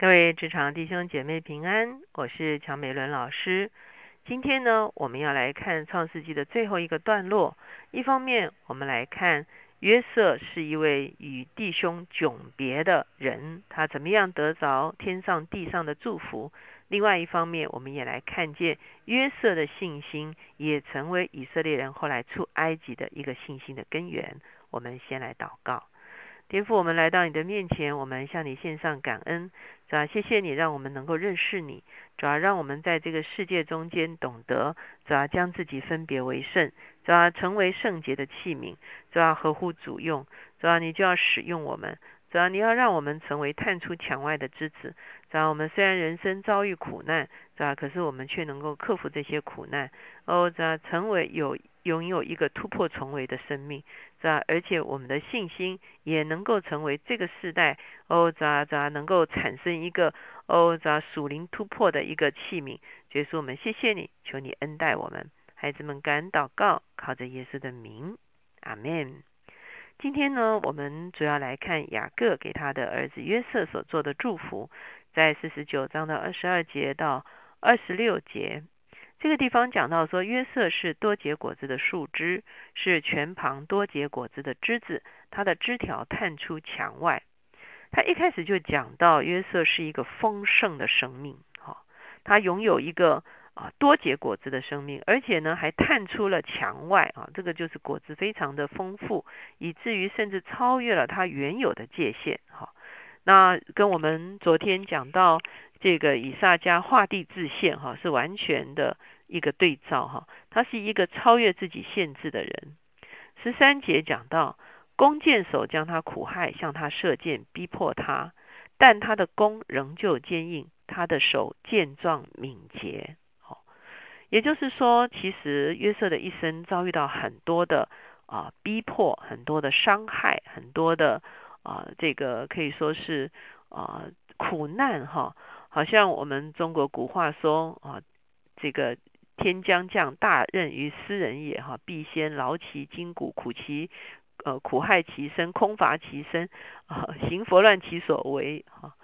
各位职场弟兄姐妹平安，我是乔美伦老师。今天呢，我们要来看创世纪的最后一个段落。一方面，我们来看约瑟是一位与弟兄迥别的人，他怎么样得着天上地上的祝福；另外一方面，我们也来看见约瑟的信心也成为以色列人后来出埃及的一个信心的根源。我们先来祷告。天父，我们来到你的面前，我们向你献上感恩，主要谢谢你让我们能够认识你，主要让我们在这个世界中间懂得，主要将自己分别为圣，主要成为圣洁的器皿，主要合乎主用，主要你就要使用我们，主要你要让我们成为探出墙外的枝子，主要我们虽然人生遭遇苦难，主要可是我们却能够克服这些苦难，哦，主要成为有。拥有一个突破重围的生命，是而且我们的信心也能够成为这个时代哦，咋咋能够产生一个哦，咋属灵突破的一个器皿。耶稣，我们谢谢你，求你恩待我们，孩子们，感恩祷告，靠着耶稣的名，阿门。今天呢，我们主要来看雅各给他的儿子约瑟所做的祝福，在四十九章的二十二节到二十六节。这个地方讲到说，约瑟是多结果子的树枝，是全旁多结果子的枝子，它的枝条探出墙外。他一开始就讲到约瑟是一个丰盛的生命，哈，他拥有一个啊多结果子的生命，而且呢还探出了墙外啊，这个就是果子非常的丰富，以至于甚至超越了他原有的界限，哈。那跟我们昨天讲到。这个以撒加画地自限，哈，是完全的一个对照，哈，他是一个超越自己限制的人。十三节讲到，弓箭手将他苦害，向他射箭，逼迫他，但他的弓仍旧坚硬，他的手健壮敏捷。好，也就是说，其实约瑟的一生遭遇到很多的啊逼迫，很多的伤害，很多的啊这个可以说是啊苦难，哈。好像我们中国古话说啊，这个天将降大任于斯人也哈，必先劳其筋骨，苦其呃苦害其身，空乏其身啊，行佛乱其所为哈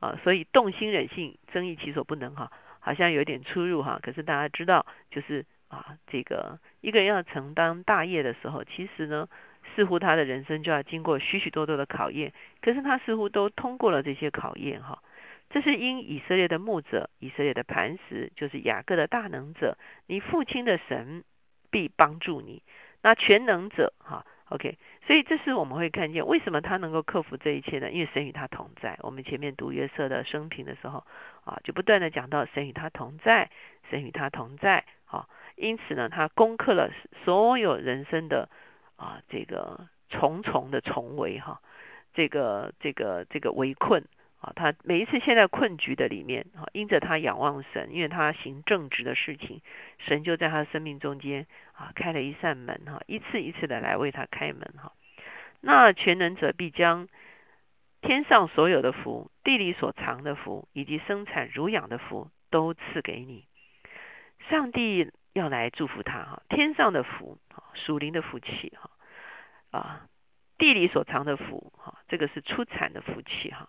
啊，所以动心忍性，增益其所不能哈，好像有点出入哈。可是大家知道，就是啊，这个一个人要承担大业的时候，其实呢，似乎他的人生就要经过许许多多的考验，可是他似乎都通过了这些考验哈。这是因以色列的牧者，以色列的磐石，就是雅各的大能者，你父亲的神必帮助你。那全能者，哈，OK，所以这是我们会看见为什么他能够克服这一切呢？因为神与他同在。我们前面读约瑟的生平的时候，啊，就不断的讲到神与他同在，神与他同在，好，因此呢，他攻克了所有人生的啊这个重重的重围，哈，这个这个这个围困。啊，他每一次陷在困局的里面，啊，因着他仰望神，因为他行正直的事情，神就在他生命中间啊开了一扇门，哈，一次一次的来为他开门，哈。那全能者必将天上所有的福、地里所藏的福，以及生产乳养的福都赐给你。上帝要来祝福他，哈，天上的福，属灵的福气，哈，啊，地里所藏的福，哈，这个是出产的福气，哈。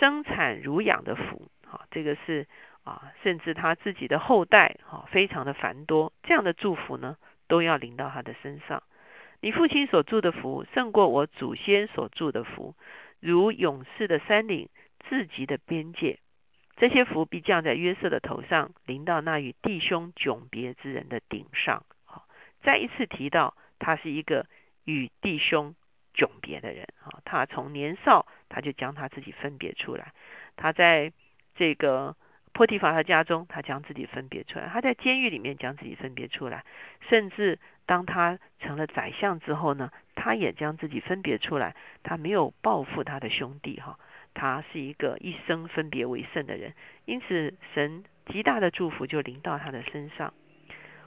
生产乳养的福，哈，这个是啊，甚至他自己的后代，哈，非常的繁多，这样的祝福呢，都要临到他的身上。你父亲所住的福，胜过我祖先所住的福，如勇士的山岭，自己的边界。这些福必降在约瑟的头上，临到那与弟兄迥别之人的顶上。好，再一次提到，他是一个与弟兄。迥别的人啊，他从年少他就将他自己分别出来。他在这个波提法的家中，他将自己分别出来；他在监狱里面将自己分别出来。甚至当他成了宰相之后呢，他也将自己分别出来。他没有报复他的兄弟哈，他是一个一生分别为圣的人。因此，神极大的祝福就临到他的身上。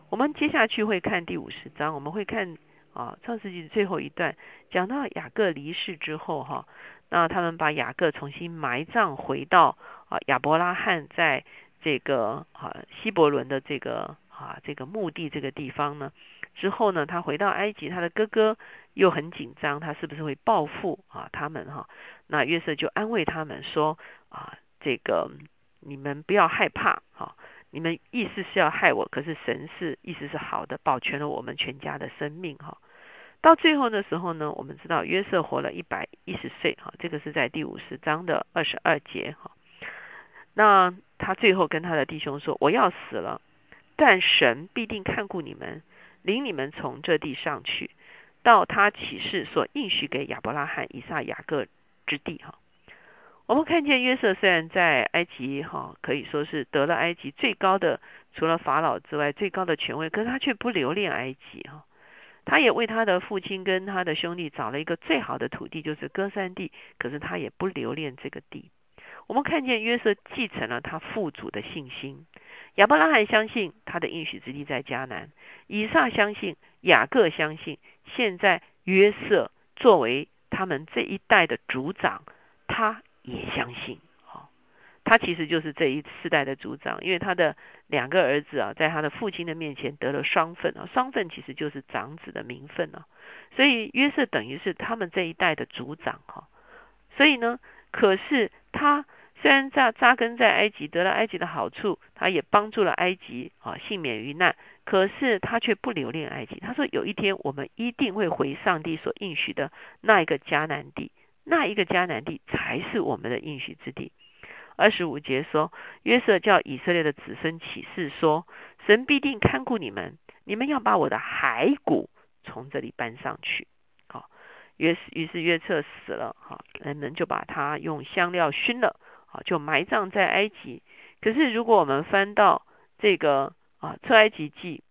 我们接下去会看第五十章，我们会看。啊，创世纪最后一段讲到雅各离世之后，哈，那他们把雅各重新埋葬回到啊亚伯拉罕在这个啊希伯伦的这个啊这个墓地这个地方呢。之后呢，他回到埃及，他的哥哥又很紧张，他是不是会报复啊他们哈？那约瑟就安慰他们说啊，这个你们不要害怕，哈，你们意思是要害我，可是神是意思是好的，保全了我们全家的生命，哈。到最后的时候呢，我们知道约瑟活了一百一十岁，哈，这个是在第五十章的二十二节，哈。那他最后跟他的弟兄说：“我要死了，但神必定看顾你们，领你们从这地上去，到他启示所应许给亚伯拉罕、以撒、雅各之地。”哈，我们看见约瑟虽然在埃及，哈，可以说是得了埃及最高的，除了法老之外最高的权威，可是他却不留恋埃及，哈。他也为他的父亲跟他的兄弟找了一个最好的土地，就是歌山地，可是他也不留恋这个地。我们看见约瑟继承了他父祖的信心，亚伯拉罕相信他的应许之地在迦南，以撒相信，雅各相信，现在约瑟作为他们这一代的族长，他也相信。他其实就是这一世代的族长，因为他的两个儿子啊，在他的父亲的面前得了双份啊，双份其实就是长子的名分啊，所以约瑟等于是他们这一代的族长哈。所以呢，可是他。虽然扎扎根在埃及，得了埃及的好处，他也帮助了埃及啊，幸免于难。可是他却不留恋埃及。他说：“有一天，我们一定会回上帝所应许的那一个迦南地，那一个迦南地才是我们的应许之地。”二十五节说：“约瑟叫以色列的子孙起誓说，神必定看顾你们，你们要把我的骸骨从这里搬上去。”好，约于是约瑟死了，哈，人们就把他用香料熏了。就埋葬在埃及。可是，如果我们翻到这个啊出埃及记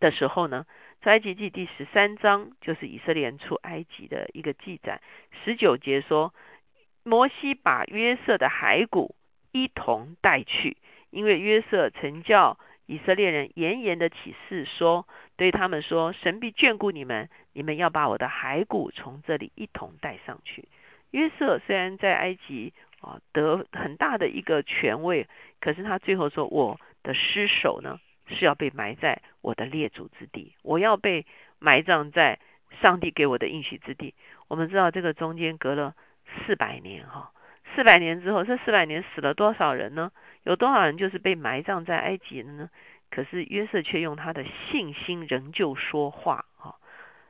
的时候呢，出埃及记第十三章就是以色列人出埃及的一个记载。十九节说，摩西把约瑟的骸骨一同带去，因为约瑟曾叫以色列人严严的起誓说，对他们说：神必眷顾你们，你们要把我的骸骨从这里一同带上去。约瑟虽然在埃及。啊，得很大的一个权位，可是他最后说，我的尸首呢是要被埋在我的列祖之地，我要被埋葬在上帝给我的应许之地。我们知道这个中间隔了四百年，哈，四百年之后，这四百年死了多少人呢？有多少人就是被埋葬在埃及的呢？可是约瑟却用他的信心仍旧说话，哈，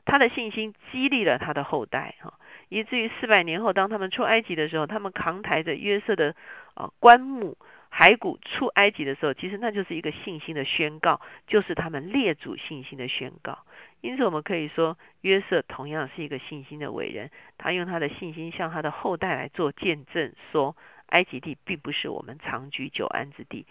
他的信心激励了他的后代，哈。以至于四百年后，当他们出埃及的时候，他们扛抬着约瑟的啊棺木骸骨出埃及的时候，其实那就是一个信心的宣告，就是他们列祖信心的宣告。因此，我们可以说，约瑟同样是一个信心的伟人，他用他的信心向他的后代来做见证，说埃及地并不是我们长居久安之地，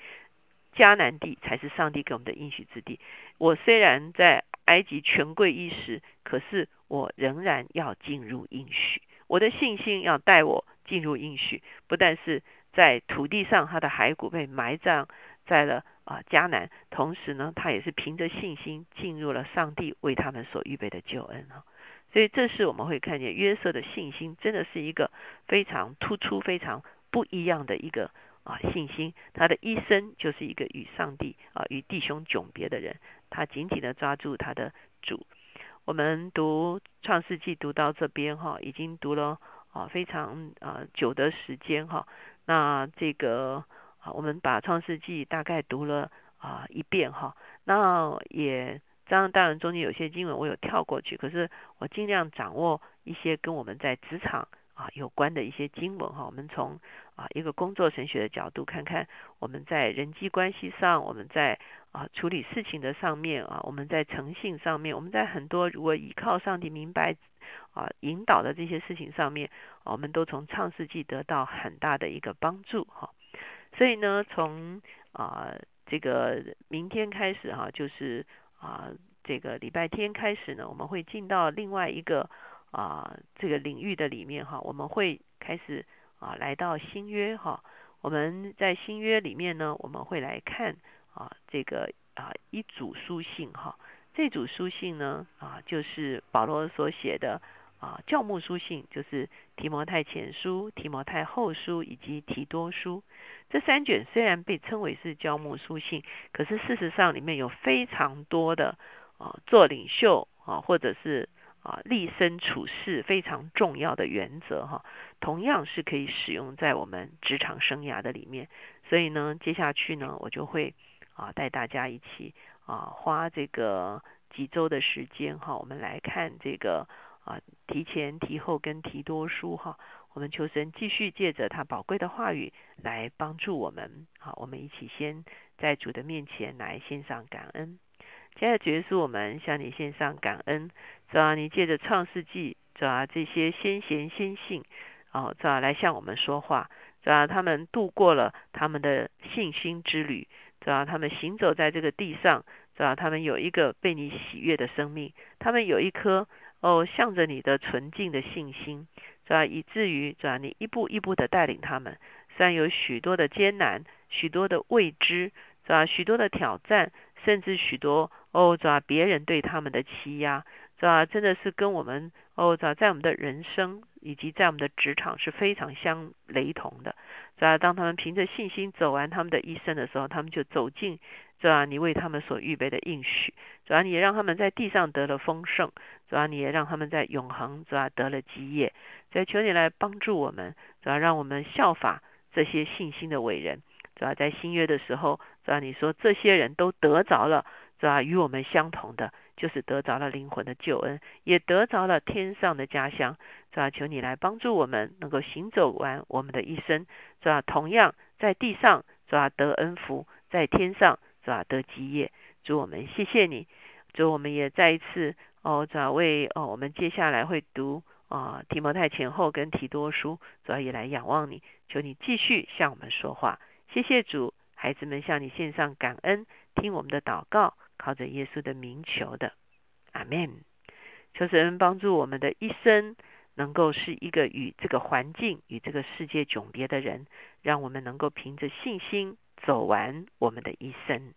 迦南地才是上帝给我们的应许之地。我虽然在埃及权贵一时，可是。我仍然要进入应许，我的信心要带我进入应许。不但是在土地上，他的骸骨被埋葬在了啊迦南，同时呢，他也是凭着信心进入了上帝为他们所预备的救恩啊。所以，这是我们会看见约瑟的信心，真的是一个非常突出、非常不一样的一个啊信心。他的一生就是一个与上帝啊与弟兄迥别的人，他紧紧的抓住他的主。我们读创世纪读到这边哈，已经读了啊非常啊久的时间哈。那这个啊，我们把创世纪大概读了啊一遍哈。那也这样，当然中间有些经文我有跳过去，可是我尽量掌握一些跟我们在职场啊有关的一些经文哈。我们从啊一个工作神学的角度看看，我们在人际关系上，我们在。啊，处理事情的上面啊，我们在诚信上面，我们在很多如果依靠上帝明白啊引导的这些事情上面，我们都从创世纪得到很大的一个帮助哈。所以呢，从啊这个明天开始哈，就是啊这个礼拜天开始呢，我们会进到另外一个啊这个领域的里面哈，我们会开始啊来到新约哈。我们在新约里面呢，我们会来看。啊，这个啊一组书信哈，这组书信呢啊就是保罗所写的啊教牧书信，就是提摩太前书、提摩太后书以及提多书这三卷，虽然被称为是教牧书信，可是事实上里面有非常多的啊做领袖啊或者是啊立身处世非常重要的原则哈，同样是可以使用在我们职场生涯的里面。所以呢，接下去呢，我就会啊带大家一起啊花这个几周的时间哈，我们来看这个啊提前、提后跟提多书哈。我们求神继续借着他宝贵的话语来帮助我们。好，我们一起先在主的面前来献上感恩。接着，结束，我们向你献上感恩。主啊，你借着创世纪，主啊这些先贤先信，哦，主啊来向我们说话。主啊，他们度过了他们的信心之旅。主啊，他们行走在这个地上。主啊，他们有一个被你喜悦的生命。他们有一颗哦，向着你的纯净的信心。是吧？以至于是吧？你一步一步的带领他们，虽然有许多的艰难、许多的未知，是吧？许多的挑战，甚至许多哦，是吧？别人对他们的欺压，是吧？真的是跟我们哦，是吧？在我们的人生以及在我们的职场是非常相雷同的，是吧？当他们凭着信心走完他们的一生的时候，他们就走进。主啊，你为他们所预备的应许，主啊，你也让他们在地上得了丰盛，主啊，你也让他们在永恒，主啊，得了基业。以求你来帮助我们，主要让我们效法这些信心的伟人。主要在新约的时候，是吧你说这些人都得着了，是吧与我们相同的，就是得着了灵魂的救恩，也得着了天上的家乡。是吧求你来帮助我们，能够行走完我们的一生。是吧同样在地上，是吧得恩福，在天上。是吧？得基业，祝我们谢谢你，祝我们也再一次哦，主要为哦，我们接下来会读啊提摩太前后跟提多书，主要也来仰望你，求你继续向我们说话。谢谢主，孩子们向你献上感恩，听我们的祷告，靠着耶稣的名求的，阿门。求神帮助我们的一生，能够是一个与这个环境与这个世界迥别的人，让我们能够凭着信心。走完我们的一生。